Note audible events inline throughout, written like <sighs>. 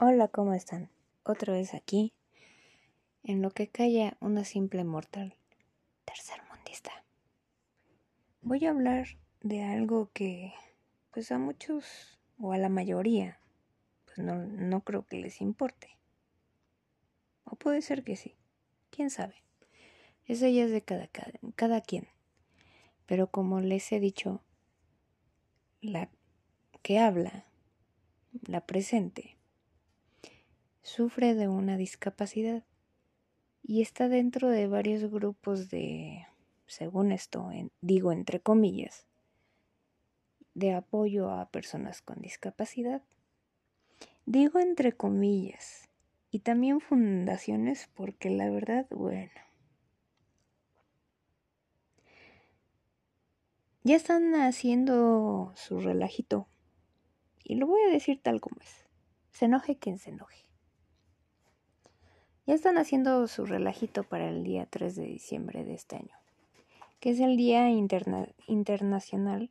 Hola, ¿cómo están? Otra vez aquí, en lo que calla una simple mortal tercermundista. Voy a hablar de algo que, pues a muchos, o a la mayoría, pues no, no creo que les importe. O puede ser que sí, quién sabe. Eso ya es de cada, cada, cada quien. Pero como les he dicho, la que habla, la presente, sufre de una discapacidad y está dentro de varios grupos de, según esto, digo entre comillas, de apoyo a personas con discapacidad. Digo entre comillas y también fundaciones porque la verdad, bueno, ya están haciendo su relajito y lo voy a decir tal como es. Se enoje quien se enoje. Ya están haciendo su relajito para el día 3 de diciembre de este año, que es el Día Internacional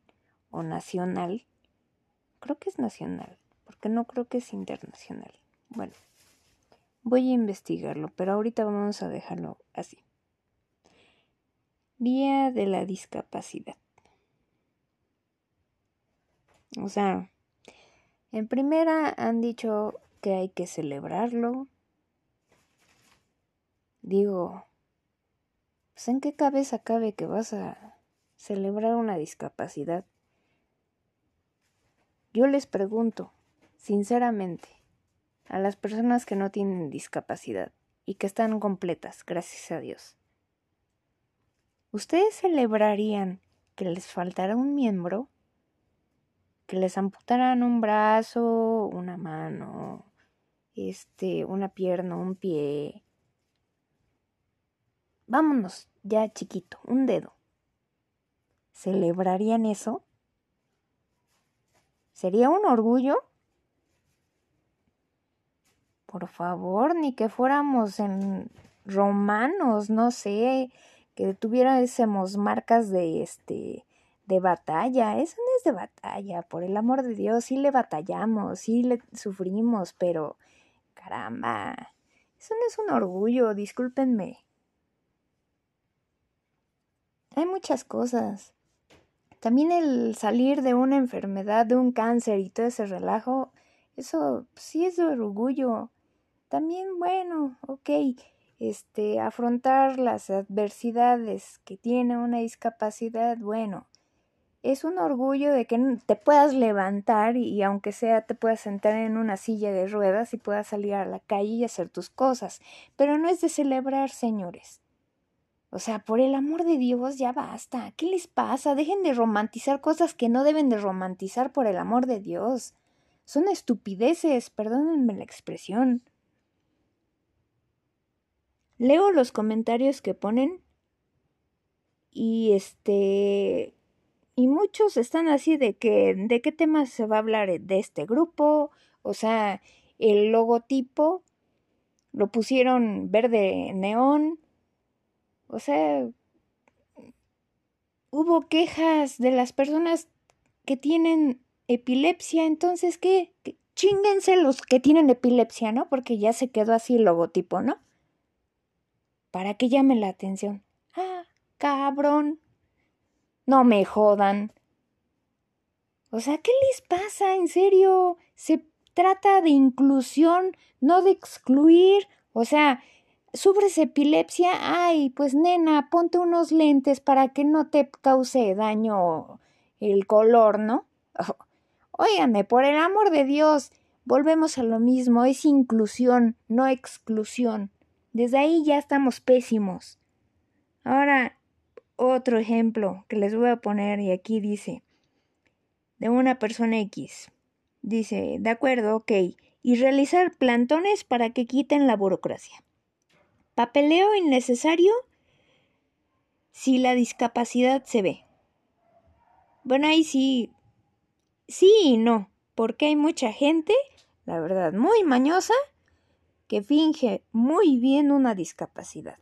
o Nacional. Creo que es nacional, porque no creo que es internacional. Bueno, voy a investigarlo, pero ahorita vamos a dejarlo así. Día de la discapacidad. O sea, en primera han dicho que hay que celebrarlo, Digo, pues en qué cabeza cabe que vas a celebrar una discapacidad. Yo les pregunto, sinceramente, a las personas que no tienen discapacidad y que están completas, gracias a Dios. ¿Ustedes celebrarían que les faltara un miembro? Que les amputaran un brazo, una mano, este, una pierna, un pie, Vámonos, ya chiquito, un dedo. ¿Celebrarían eso? ¿Sería un orgullo? Por favor, ni que fuéramos en romanos, no sé, que tuviésemos marcas de este de batalla. Eso no es de batalla, por el amor de Dios, sí le batallamos, sí le sufrimos, pero caramba, eso no es un orgullo, discúlpenme. Hay muchas cosas. También el salir de una enfermedad, de un cáncer y todo ese relajo, eso sí es de orgullo. También, bueno, ok, este, afrontar las adversidades que tiene una discapacidad, bueno, es un orgullo de que te puedas levantar y, y, aunque sea te puedas sentar en una silla de ruedas y puedas salir a la calle y hacer tus cosas. Pero no es de celebrar, señores. O sea, por el amor de Dios, ya basta. ¿Qué les pasa? Dejen de romantizar cosas que no deben de romantizar por el amor de Dios. Son estupideces, perdónenme la expresión. Leo los comentarios que ponen y este y muchos están así de que de qué temas se va a hablar de este grupo, o sea, el logotipo lo pusieron verde neón, o sea, hubo quejas de las personas que tienen epilepsia, entonces, ¿qué? Chinguense los que tienen epilepsia, ¿no? Porque ya se quedó así el logotipo, ¿no? Para que llame la atención. Ah, cabrón. No me jodan. O sea, ¿qué les pasa? En serio, se trata de inclusión, no de excluir. O sea, ¿Sufres epilepsia? Ay, pues nena, ponte unos lentes para que no te cause daño el color, ¿no? óigame, por el amor de Dios, volvemos a lo mismo, es inclusión, no exclusión. Desde ahí ya estamos pésimos. Ahora, otro ejemplo que les voy a poner y aquí dice, de una persona X. Dice, de acuerdo, ok, y realizar plantones para que quiten la burocracia. Papeleo innecesario si la discapacidad se ve. Bueno, ahí sí, sí y no, porque hay mucha gente, la verdad, muy mañosa, que finge muy bien una discapacidad.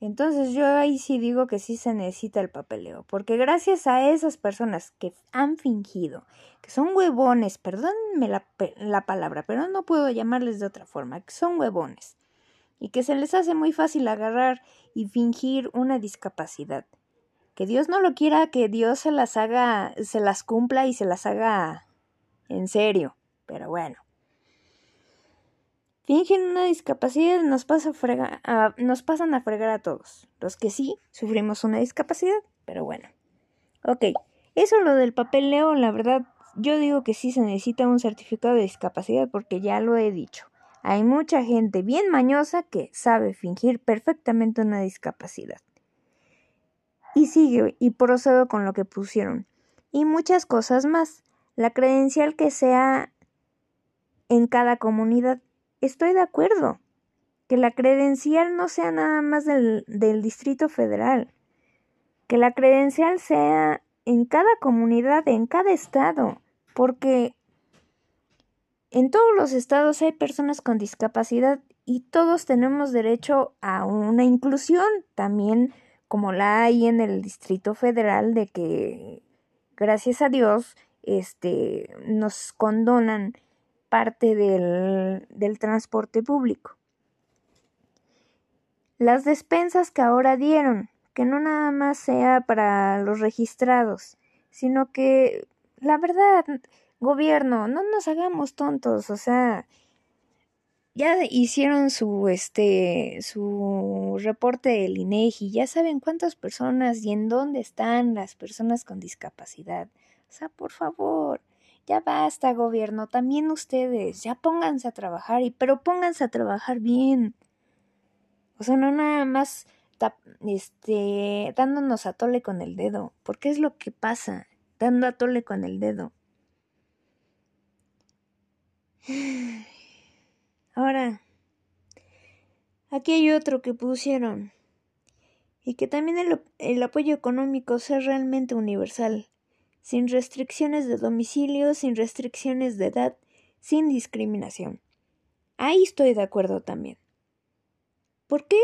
Entonces yo ahí sí digo que sí se necesita el papeleo, porque gracias a esas personas que han fingido, que son huevones, perdónenme la, la, palabra, pero no puedo llamarles de otra forma, que son huevones, y que se les hace muy fácil agarrar y fingir una discapacidad. Que Dios no lo quiera, que Dios se las haga, se las cumpla y se las haga en serio, pero bueno fingen una discapacidad nos, pasa a nos pasan a fregar a todos. Los que sí sufrimos una discapacidad, pero bueno. Ok, eso lo del papel leo, la verdad, yo digo que sí se necesita un certificado de discapacidad porque ya lo he dicho. Hay mucha gente bien mañosa que sabe fingir perfectamente una discapacidad. Y sigue y procedo con lo que pusieron. Y muchas cosas más. La credencial que sea en cada comunidad estoy de acuerdo. Que la credencial no sea nada más del, del Distrito Federal. Que la credencial sea en cada comunidad, en cada estado. Porque en todos los estados hay personas con discapacidad y todos tenemos derecho a una inclusión también como la hay en el Distrito Federal de que gracias a Dios este nos condonan parte del, del transporte público. Las despensas que ahora dieron, que no nada más sea para los registrados, sino que, la verdad, gobierno, no nos hagamos tontos, o sea, ya hicieron su este su reporte del INEGI, ya saben cuántas personas y en dónde están las personas con discapacidad. O sea, por favor, ya basta, gobierno, también ustedes, ya pónganse a trabajar, y pero pónganse a trabajar bien. O sea, no nada más este dándonos a tole con el dedo, porque es lo que pasa, dando a tole con el dedo. Ahora, aquí hay otro que pusieron, y que también el, el apoyo económico sea realmente universal sin restricciones de domicilio, sin restricciones de edad, sin discriminación. Ahí estoy de acuerdo también. ¿Por qué?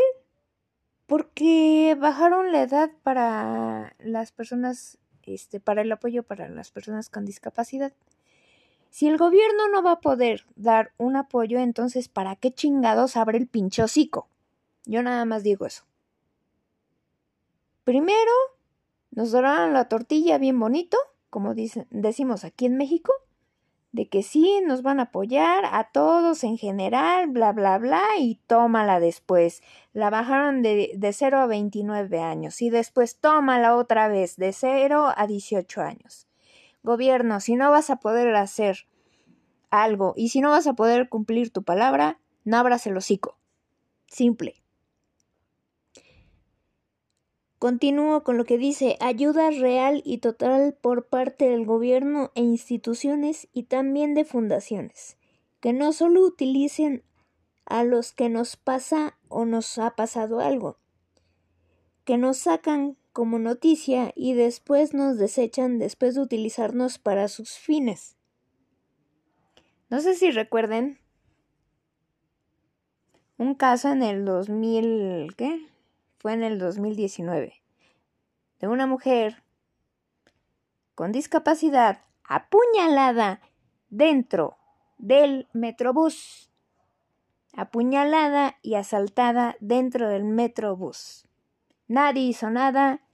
Porque bajaron la edad para las personas, este, para el apoyo para las personas con discapacidad. Si el gobierno no va a poder dar un apoyo, entonces ¿para qué chingados abre el pinche hocico? Yo nada más digo eso. Primero, nos doraron la tortilla bien bonito como decimos aquí en México, de que sí nos van a apoyar a todos en general, bla, bla, bla, y tómala después. La bajaron de, de 0 a 29 años y después tómala otra vez de 0 a 18 años. Gobierno, si no vas a poder hacer algo y si no vas a poder cumplir tu palabra, no abras el hocico. Simple. Continúo con lo que dice ayuda real y total por parte del gobierno e instituciones y también de fundaciones, que no solo utilicen a los que nos pasa o nos ha pasado algo, que nos sacan como noticia y después nos desechan después de utilizarnos para sus fines. No sé si recuerden un caso en el 2000, ¿qué? fue en el 2019, de una mujer con discapacidad apuñalada dentro del metrobús. Apuñalada y asaltada dentro del metrobús. Nadie hizo nada.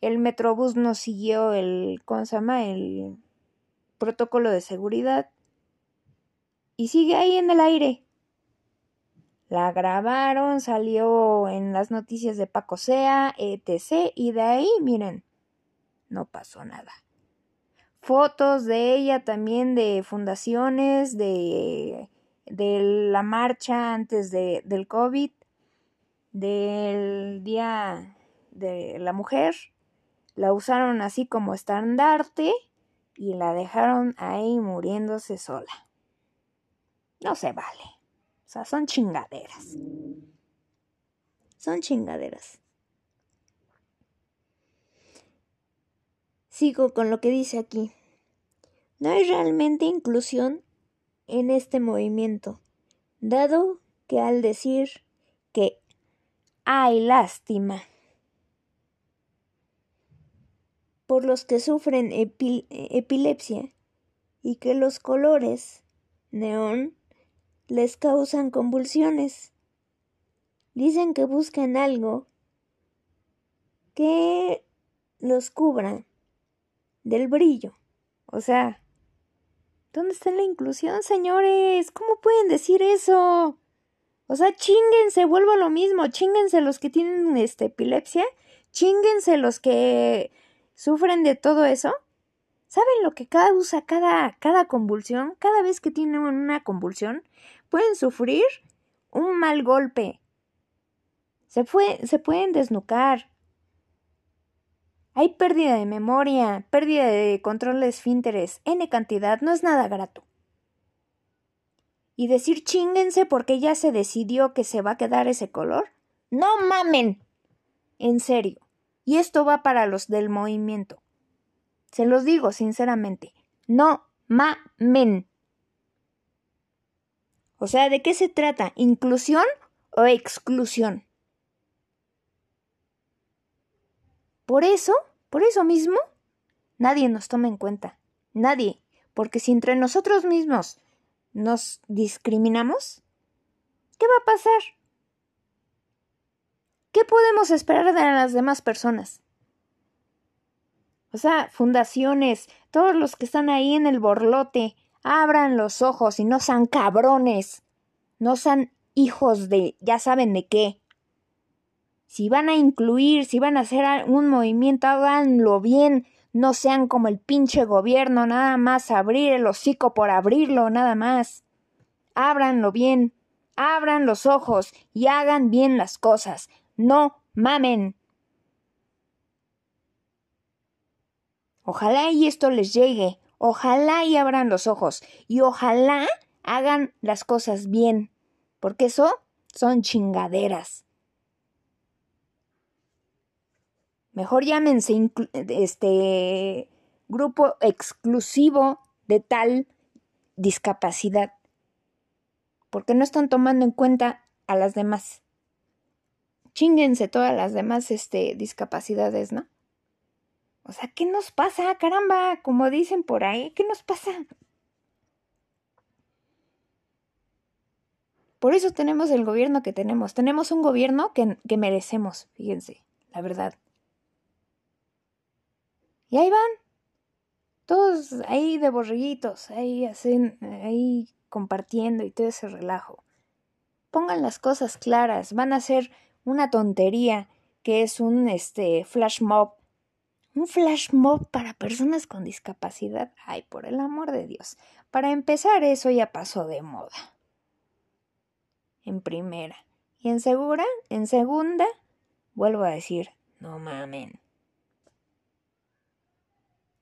El metrobús no siguió el, ¿cómo se llama? El protocolo de seguridad. Y sigue ahí en el aire. La grabaron, salió en las noticias de Paco Sea, etc. Y de ahí, miren, no pasó nada. Fotos de ella también de fundaciones, de, de la marcha antes de, del COVID, del Día de la Mujer. La usaron así como estandarte y la dejaron ahí muriéndose sola. No se vale. O sea, son chingaderas. Son chingaderas. Sigo con lo que dice aquí. No hay realmente inclusión en este movimiento, dado que al decir que Ay, lástima. Por los que sufren epilepsia y que los colores neón les causan convulsiones. Dicen que buscan algo que los cubra del brillo. O sea, ¿dónde está la inclusión, señores? ¿Cómo pueden decir eso? O sea, chinguense, vuelvo a lo mismo, chinguense los que tienen este, epilepsia, chinguense los que sufren de todo eso. ¿Saben lo que causa cada, cada convulsión? Cada vez que tienen una convulsión, pueden sufrir un mal golpe. Se, se pueden desnucar. Hay pérdida de memoria, pérdida de control de esfínteres, N cantidad, no es nada grato. Y decir chinguense porque ya se decidió que se va a quedar ese color. No mamen. En serio. Y esto va para los del movimiento. Se los digo sinceramente. No mamen. O sea, ¿de qué se trata? ¿Inclusión o exclusión? Por eso, por eso mismo, nadie nos toma en cuenta. Nadie. Porque si entre nosotros mismos nos discriminamos, ¿qué va a pasar? ¿Qué podemos esperar de las demás personas? O sea, fundaciones, todos los que están ahí en el borlote, abran los ojos y no sean cabrones, no sean hijos de ya saben de qué. Si van a incluir, si van a hacer un movimiento, háganlo bien, no sean como el pinche gobierno, nada más abrir el hocico por abrirlo, nada más. Ábranlo bien, abran los ojos y hagan bien las cosas. No mamen. Ojalá y esto les llegue, ojalá y abran los ojos y ojalá hagan las cosas bien, porque eso son chingaderas. Mejor llámense este grupo exclusivo de tal discapacidad, porque no están tomando en cuenta a las demás. Chinguense todas las demás este, discapacidades, ¿no? O sea, ¿qué nos pasa? Caramba, como dicen por ahí, ¿qué nos pasa? Por eso tenemos el gobierno que tenemos. Tenemos un gobierno que, que merecemos, fíjense, la verdad. Y ahí van. Todos ahí de borriguitos, ahí hacen, ahí compartiendo y todo ese relajo. Pongan las cosas claras, van a ser una tontería que es un este flash mob. Un flash mob para personas con discapacidad. Ay, por el amor de Dios. Para empezar, eso ya pasó de moda. En primera. Y en segura, en segunda, vuelvo a decir, no mamen.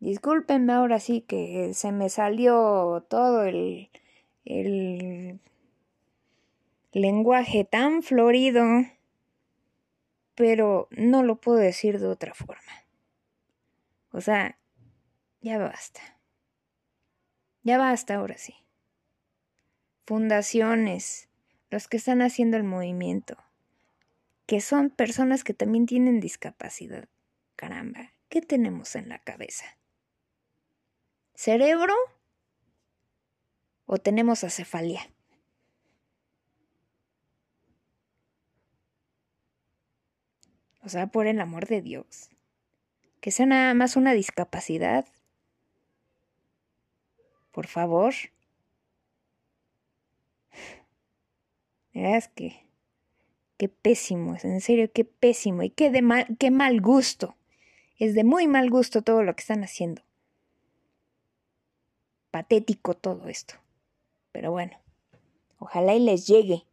Discúlpenme ahora sí que se me salió todo el, el lenguaje tan florido, pero no lo puedo decir de otra forma. O sea, ya basta. Ya basta ahora sí. Fundaciones, los que están haciendo el movimiento, que son personas que también tienen discapacidad. Caramba, ¿qué tenemos en la cabeza? cerebro o tenemos acefalia. O sea, por el amor de Dios. Que sea nada más una discapacidad. Por favor. Es que. Qué pésimo, es en serio, qué pésimo. Y qué, de mal, qué mal gusto. Es de muy mal gusto todo lo que están haciendo patético todo esto. Pero bueno, ojalá y les llegue.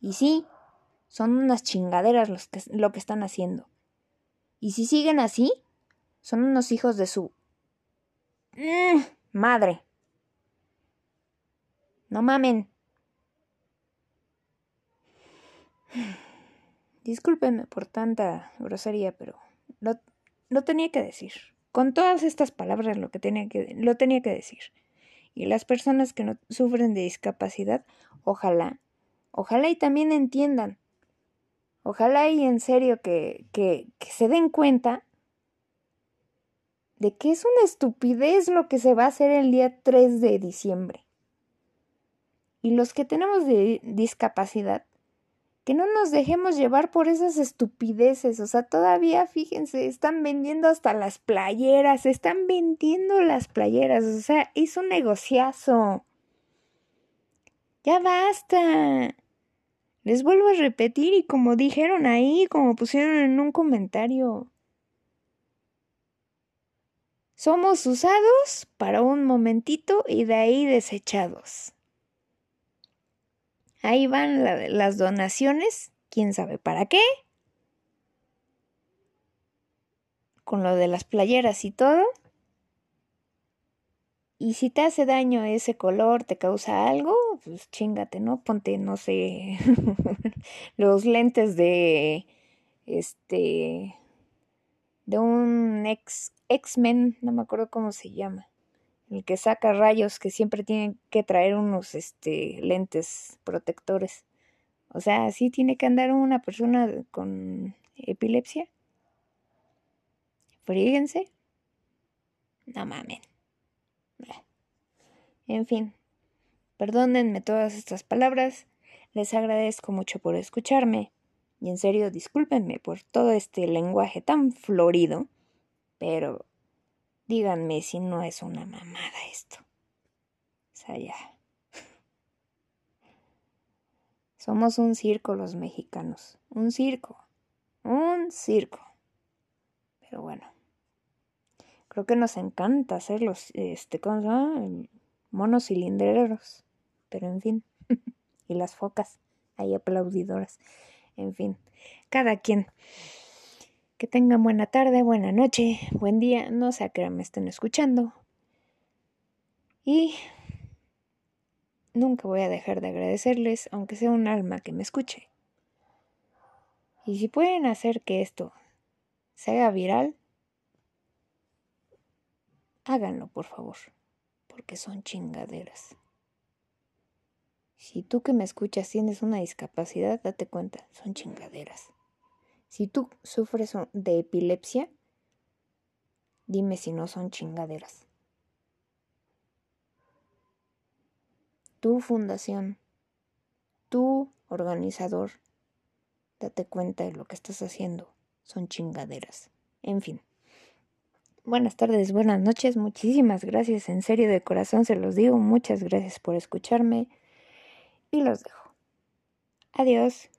Y sí, son unas chingaderas los que, lo que están haciendo. Y si siguen así, son unos hijos de su... Mm, madre. No mamen. <sighs> Discúlpenme por tanta grosería, pero lo, tenía que decir. Con todas estas palabras lo, que tenía que, lo tenía que decir. Y las personas que no sufren de discapacidad, ojalá, ojalá y también entiendan. Ojalá y en serio que, que, se den cuenta de que es una estupidez lo que se va a hacer el día 3 de diciembre. Y los que tenemos de discapacidad, que no nos dejemos llevar por esas estupideces. O sea, todavía, fíjense, están vendiendo hasta las playeras, están vendiendo las playeras. O sea, es un negociazo. Ya basta. Les vuelvo a repetir y como dijeron ahí, como pusieron en un comentario, somos usados para un momentito y de ahí desechados. Ahí van las donaciones, quién sabe para qué. Con lo de las playeras y todo. Y si te hace daño ese color, te causa algo, pues chingate, ¿no? Ponte, no sé, <laughs> los lentes de este de un ex X-Men, no me acuerdo cómo se llama, el que saca rayos que siempre tienen que traer unos este lentes protectores. O sea, sí tiene que andar una persona con epilepsia. Fríguense. No mamen. En fin, perdónenme todas estas palabras. Les agradezco mucho por escucharme. Y en serio, discúlpenme por todo este lenguaje tan florido. Pero díganme si no es una mamada esto. O sea, ya. Somos un circo los mexicanos. Un circo. Un circo. Pero bueno. Creo que nos encanta hacer los, este, ¿cómo Monos cilindreros. Pero en fin. <laughs> y las focas. Ahí aplaudidoras. En fin. Cada quien. Que tengan buena tarde, buena noche, buen día, no sé a qué me estén escuchando. Y nunca voy a dejar de agradecerles, aunque sea un alma que me escuche. Y si pueden hacer que esto se haga viral, háganlo, por favor, porque son chingaderas. Si tú que me escuchas tienes una discapacidad, date cuenta, son chingaderas. Si tú sufres de epilepsia, dime si no son chingaderas. Tu fundación, tu organizador, date cuenta de lo que estás haciendo. Son chingaderas. En fin. Buenas tardes, buenas noches, muchísimas gracias, en serio de corazón se los digo, muchas gracias por escucharme y los dejo. Adiós.